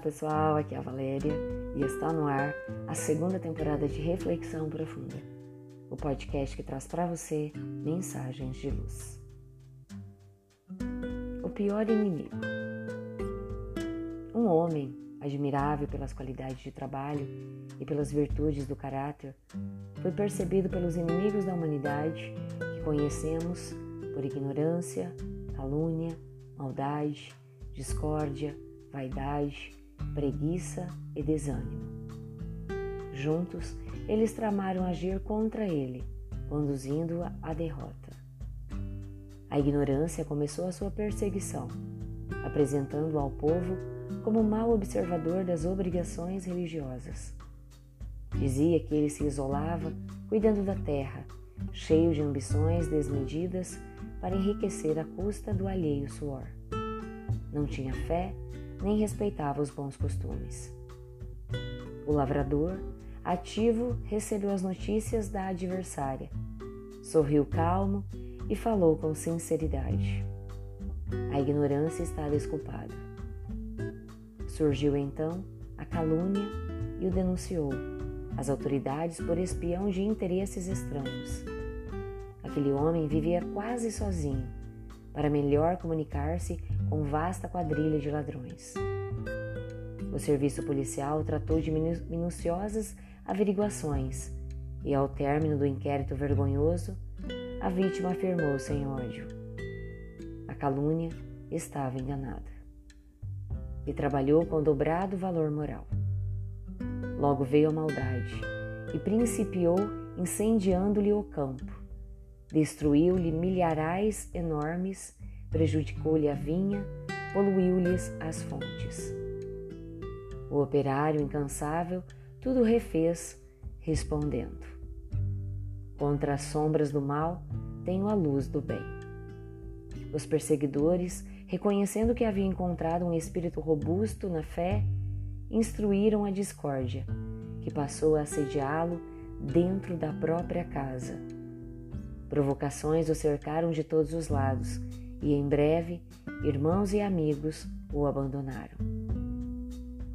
pessoal, aqui é a Valéria e está no ar a segunda temporada de Reflexão Profunda, o podcast que traz para você mensagens de luz. O pior inimigo. Um homem admirável pelas qualidades de trabalho e pelas virtudes do caráter, foi percebido pelos inimigos da humanidade que conhecemos por ignorância, calúnia, maldade, discórdia, vaidade, preguiça e desânimo. Juntos, eles tramaram agir contra ele, conduzindo-o à derrota. A ignorância começou a sua perseguição, apresentando-o ao povo como mau observador das obrigações religiosas. Dizia que ele se isolava cuidando da terra, cheio de ambições desmedidas para enriquecer à custa do alheio suor. Não tinha fé nem respeitava os bons costumes. O lavrador, ativo, recebeu as notícias da adversária, sorriu calmo e falou com sinceridade. A ignorância está desculpada. Surgiu então a calúnia e o denunciou às autoridades por espião de interesses estranhos. Aquele homem vivia quase sozinho para melhor comunicar-se com vasta quadrilha de ladrões. O serviço policial tratou de minuciosas averiguações e, ao término do inquérito vergonhoso, a vítima afirmou sem ódio. A calúnia estava enganada e trabalhou com dobrado valor moral. Logo veio a maldade e principiou incendiando-lhe o campo Destruiu-lhe milharais enormes, prejudicou-lhe a vinha, poluiu-lhes as fontes. O operário incansável tudo refez, respondendo: Contra as sombras do mal tenho a luz do bem. Os perseguidores, reconhecendo que havia encontrado um espírito robusto na fé, instruíram a discórdia, que passou a assediá-lo dentro da própria casa Provocações o cercaram de todos os lados e, em breve, irmãos e amigos o abandonaram.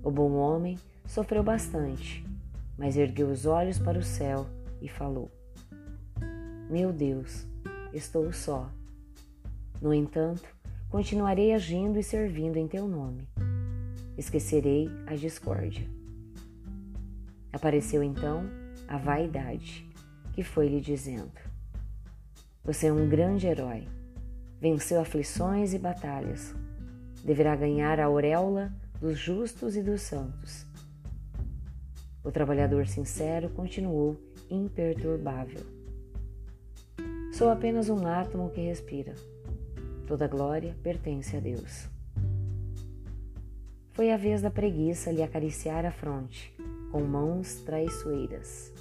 O bom homem sofreu bastante, mas ergueu os olhos para o céu e falou: Meu Deus, estou só. No entanto, continuarei agindo e servindo em teu nome. Esquecerei a discórdia. Apareceu então a vaidade, que foi lhe dizendo: você é um grande herói. Venceu aflições e batalhas. Deverá ganhar a auréola dos justos e dos santos. O trabalhador sincero continuou imperturbável. Sou apenas um átomo que respira. Toda glória pertence a Deus. Foi a vez da preguiça lhe acariciar a fronte com mãos traiçoeiras.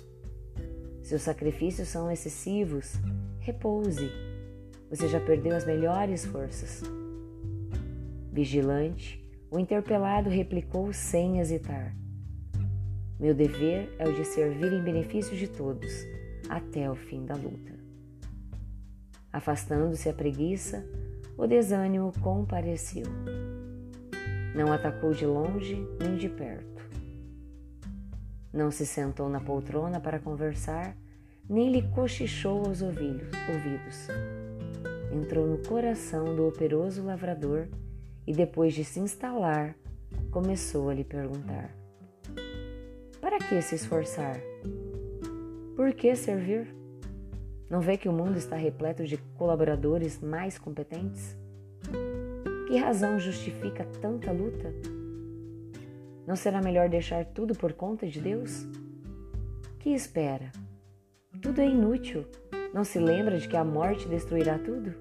Seus sacrifícios são excessivos Repouse. Você já perdeu as melhores forças. Vigilante, o interpelado replicou sem hesitar. Meu dever é o de servir em benefício de todos, até o fim da luta. Afastando-se a preguiça, o desânimo compareceu. Não atacou de longe nem de perto. Não se sentou na poltrona para conversar, nem lhe cochichou aos ouvidos. Entrou no coração do operoso lavrador e, depois de se instalar, começou a lhe perguntar: Para que se esforçar? Por que servir? Não vê que o mundo está repleto de colaboradores mais competentes? Que razão justifica tanta luta? Não será melhor deixar tudo por conta de Deus? Que espera? Tudo é inútil. Não se lembra de que a morte destruirá tudo?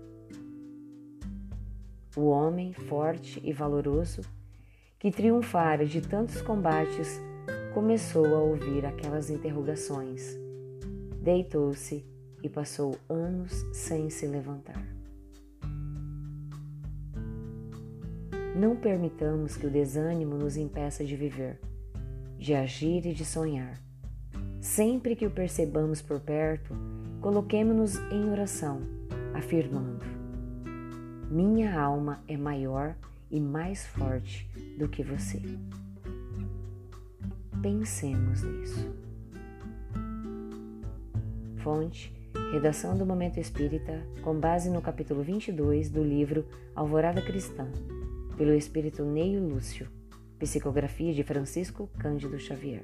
O homem forte e valoroso, que triunfara de tantos combates, começou a ouvir aquelas interrogações. Deitou-se e passou anos sem se levantar. Não permitamos que o desânimo nos impeça de viver, de agir e de sonhar. Sempre que o percebamos por perto, coloquemo-nos em oração, afirmando: Minha alma é maior e mais forte do que você. Pensemos nisso. Fonte: Redação do Momento Espírita, com base no capítulo 22 do livro Alvorada Cristã, pelo espírito Neio Lúcio. Psicografia de Francisco Cândido Xavier.